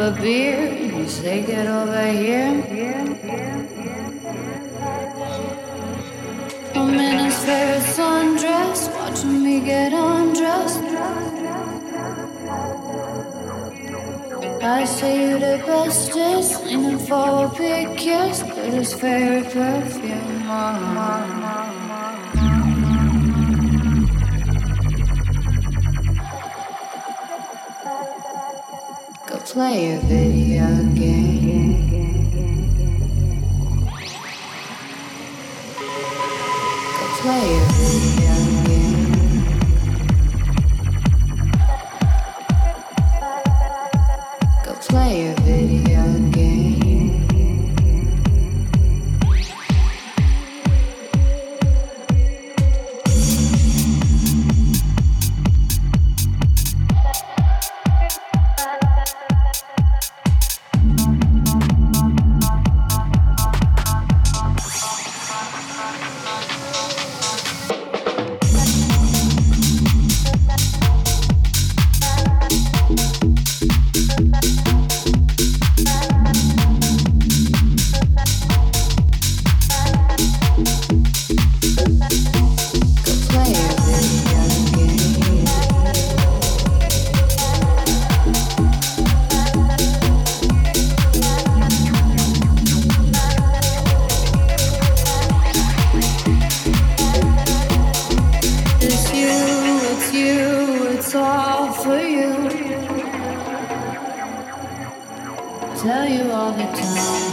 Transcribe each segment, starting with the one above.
a beer you say, get over here. I'm in his favorite sundress, watching me get undressed. I say you the bestest, leaning for a big kiss, but his favorite perfume. play a video game. Go play a tell you all the time.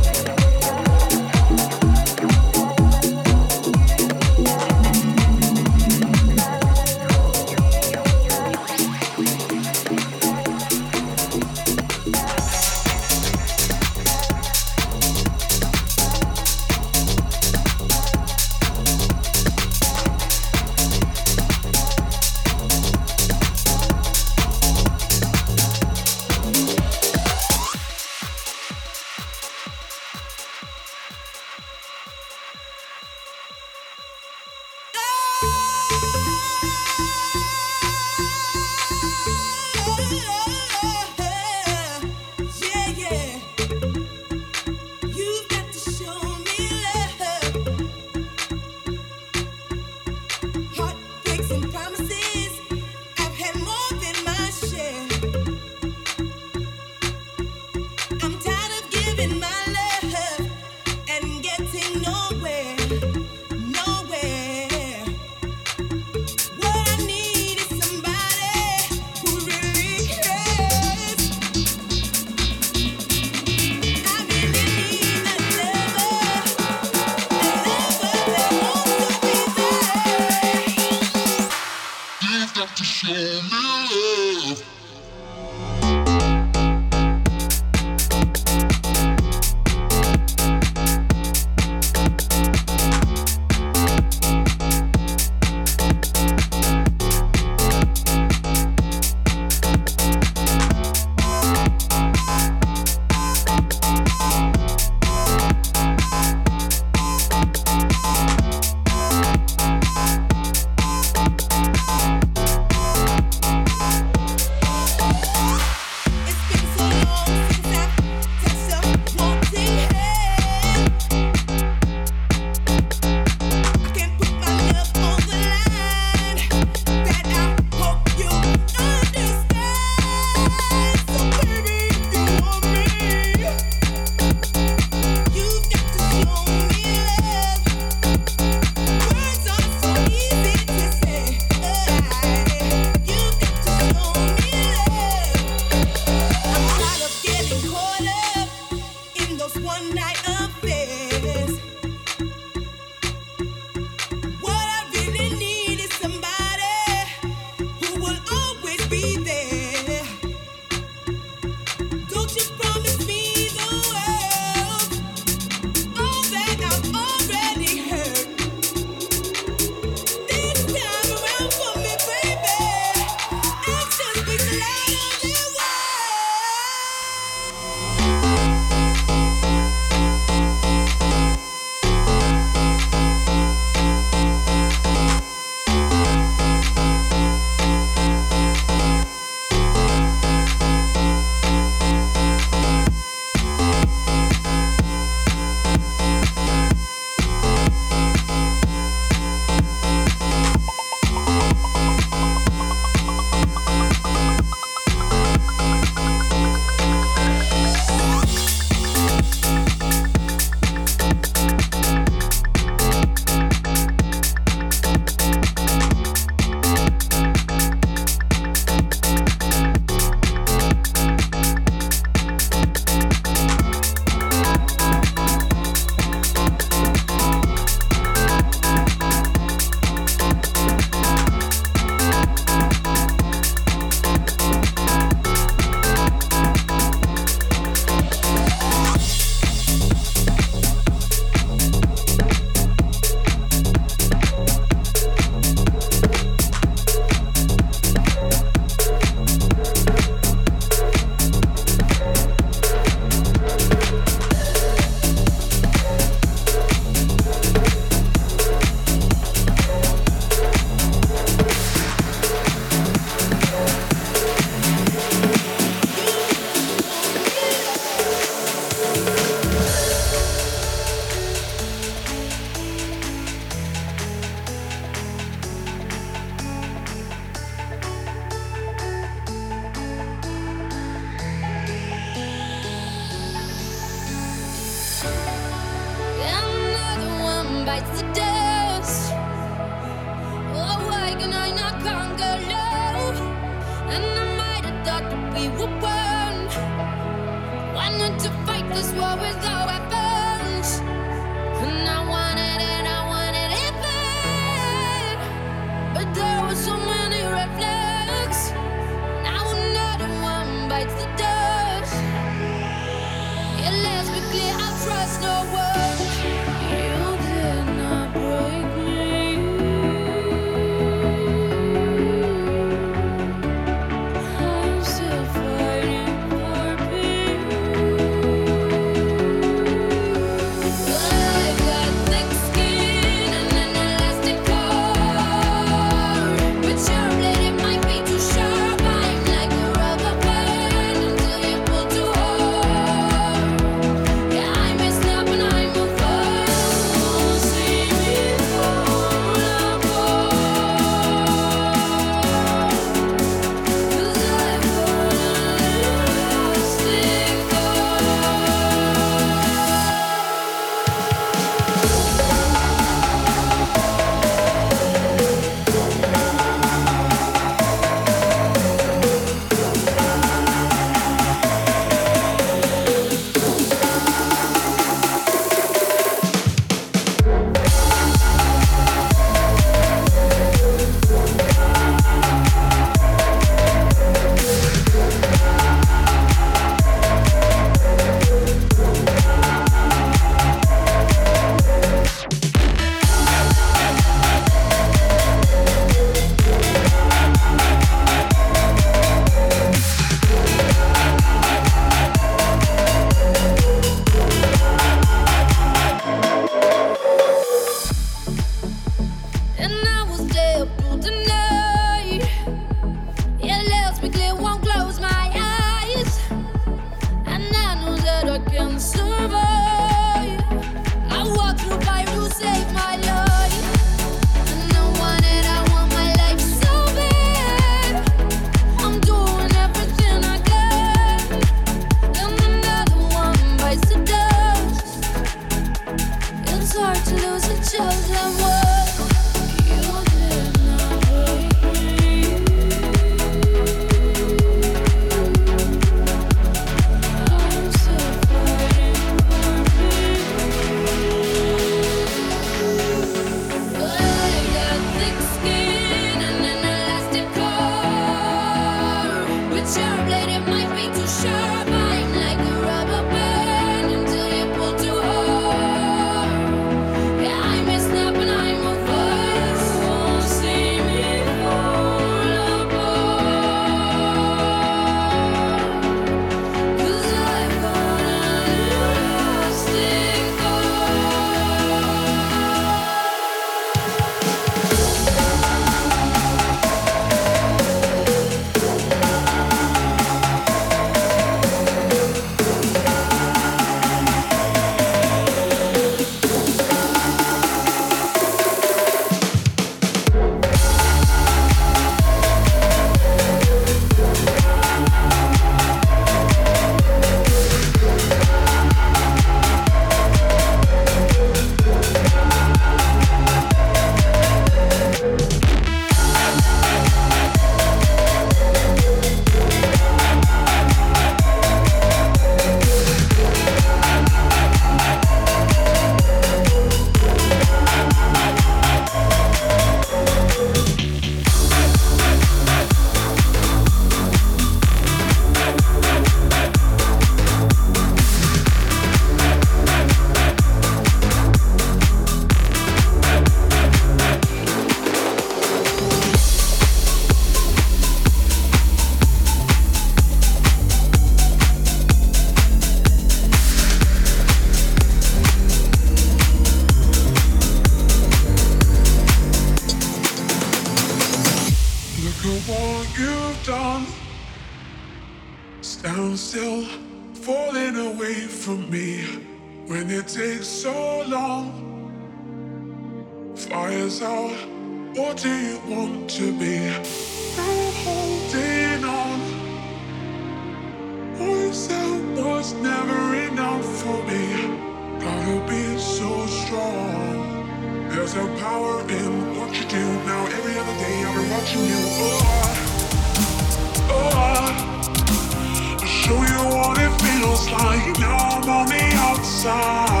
Outside.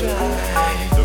Try.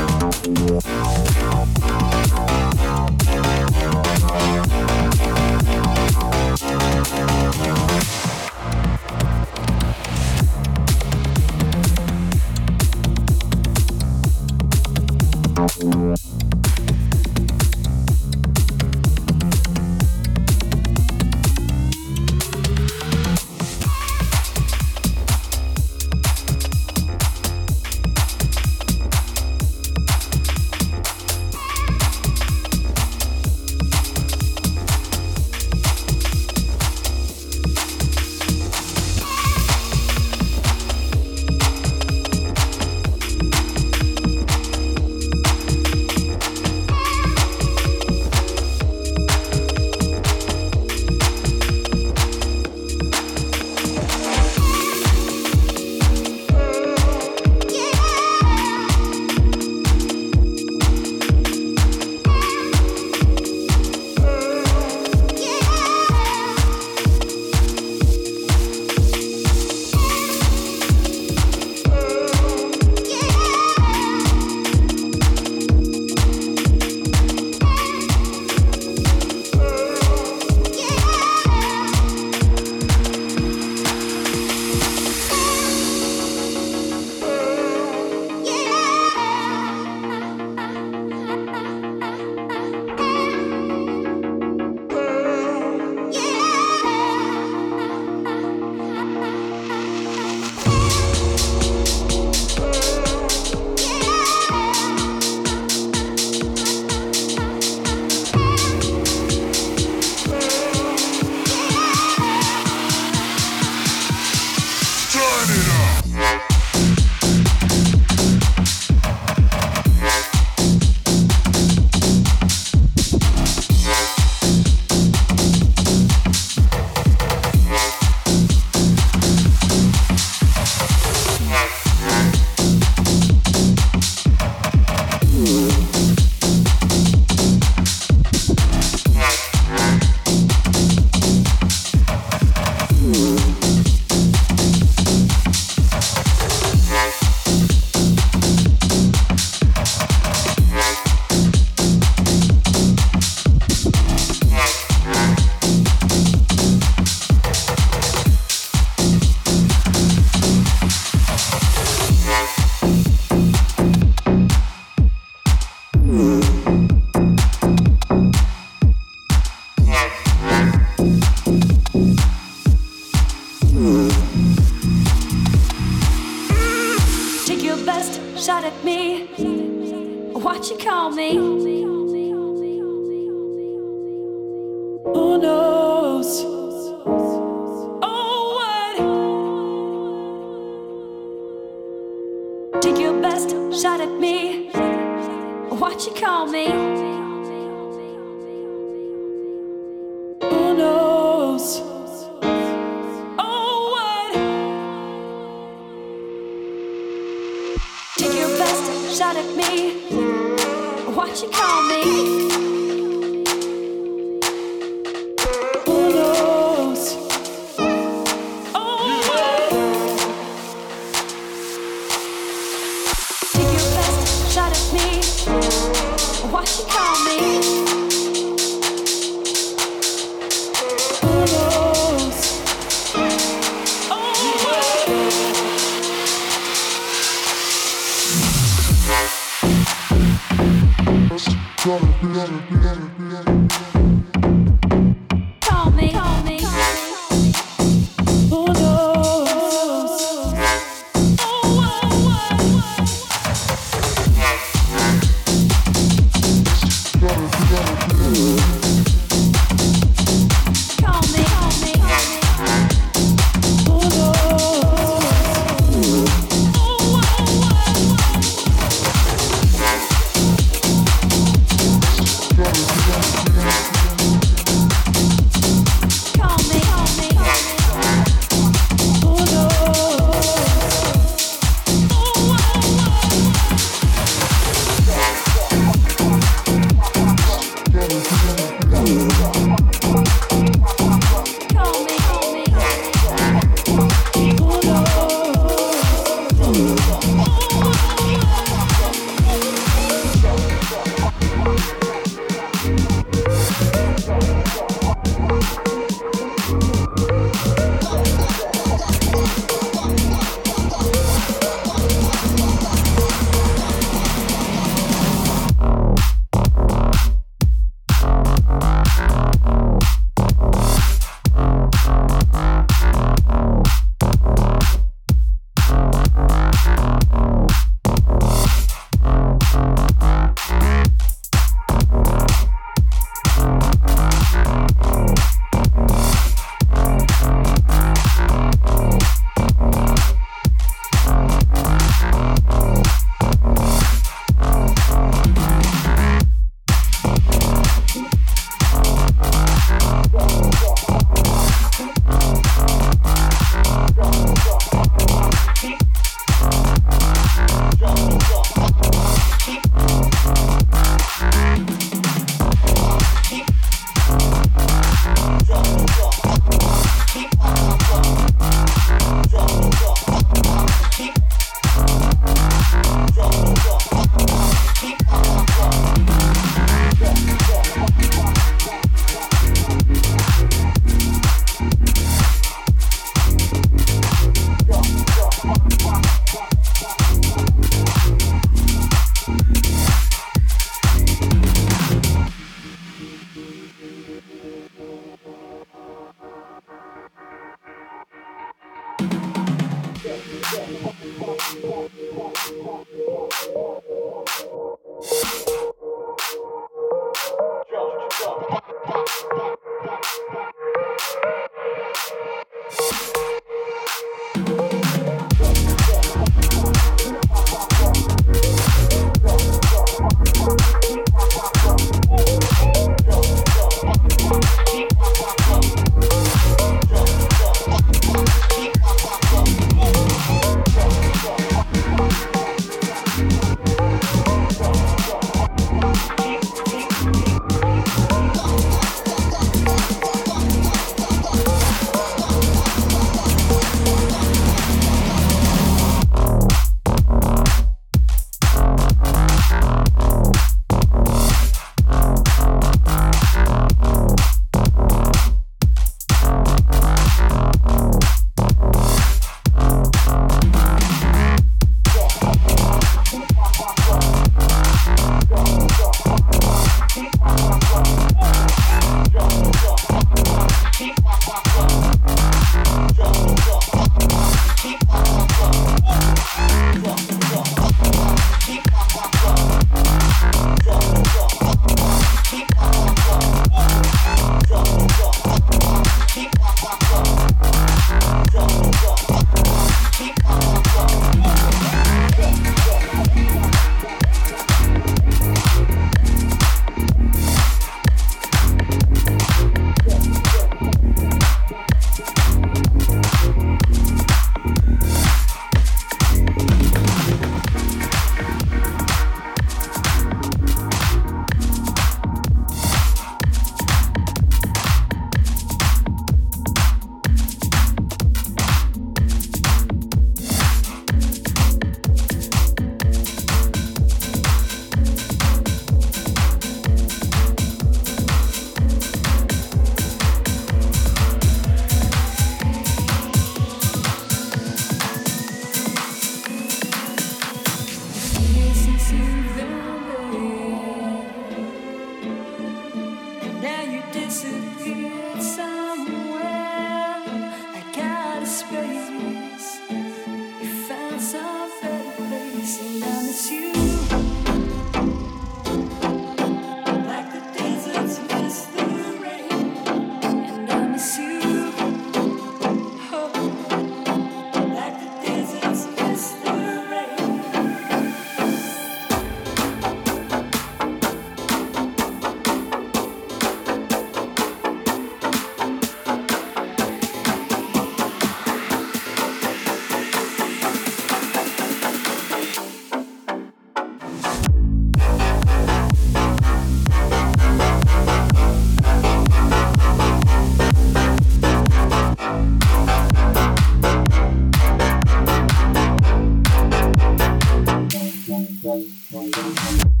Can I come?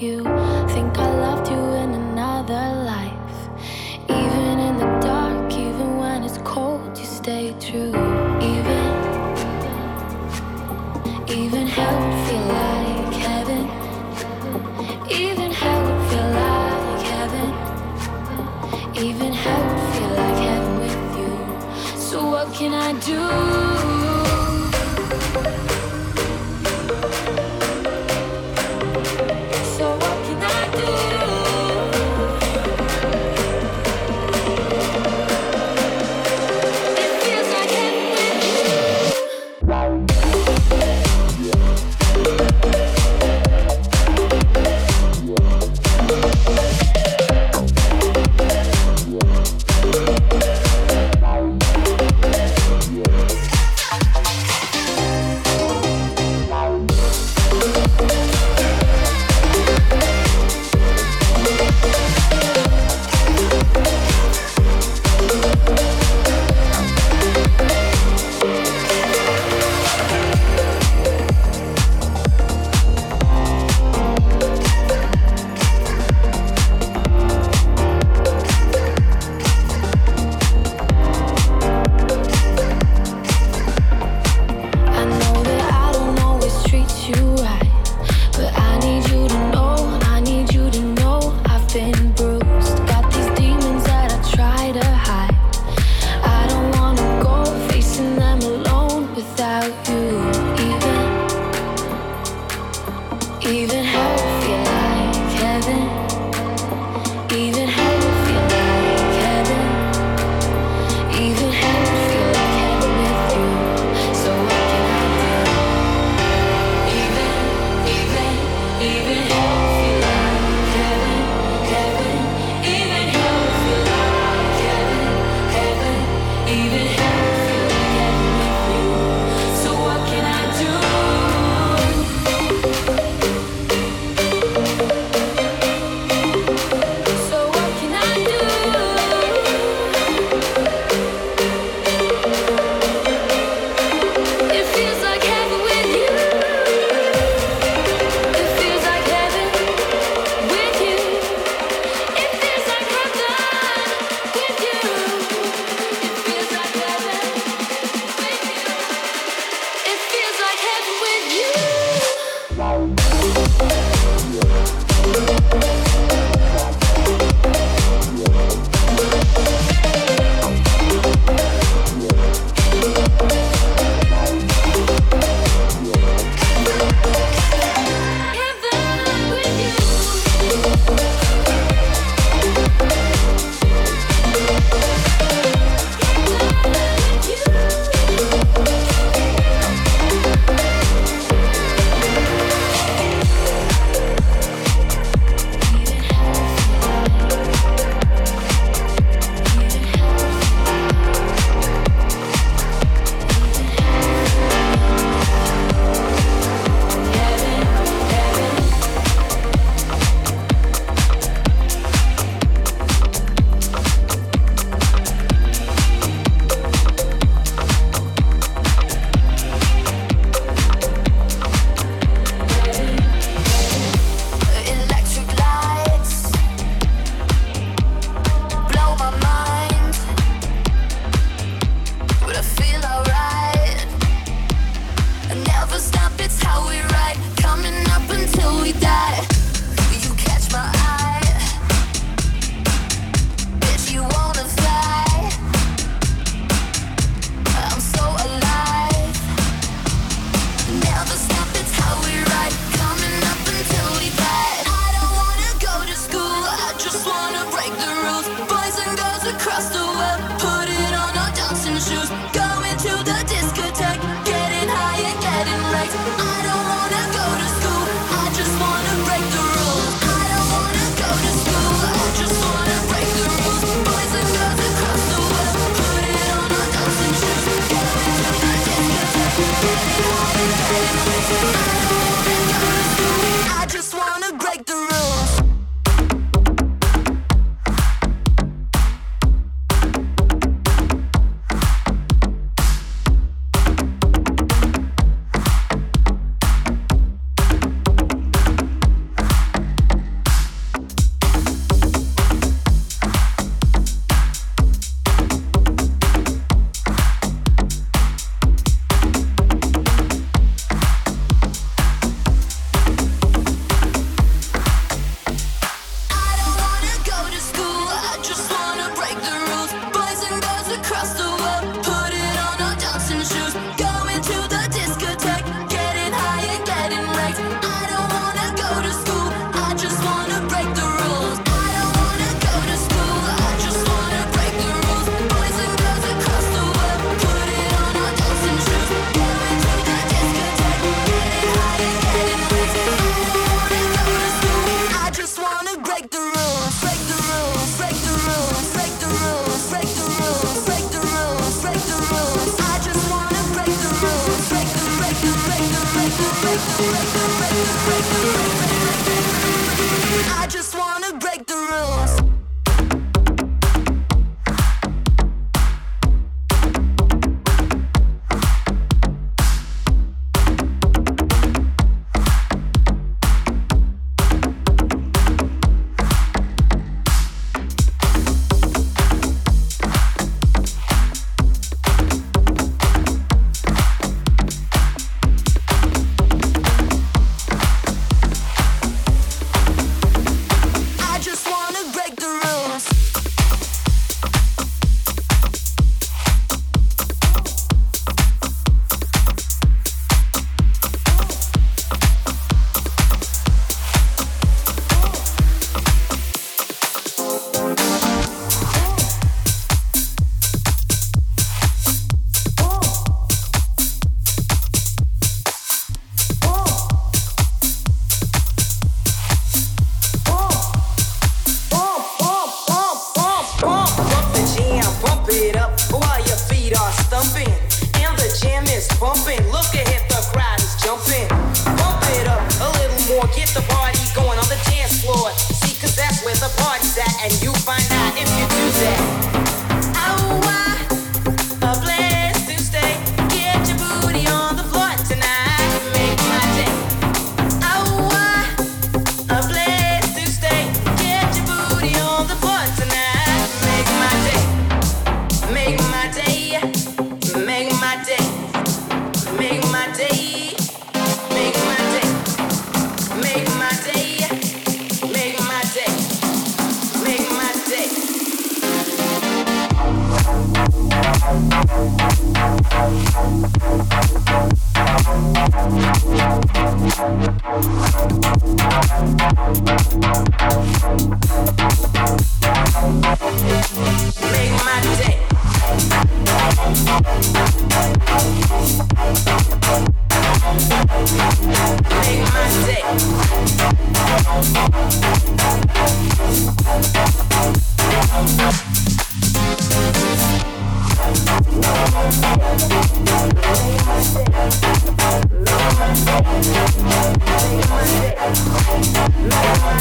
you. Think I loved you in another life. Even in the dark, even when it's cold, you stay true. Even, even hell would feel like heaven. Even hell would feel like heaven. Even hell would feel like heaven with you. So what can I do?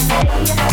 Make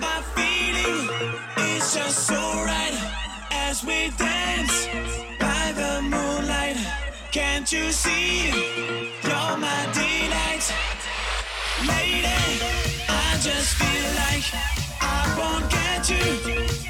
my feeling is just so right as we dance by the moonlight. Can't you see? You're my delight, lady. I just feel like I won't get you.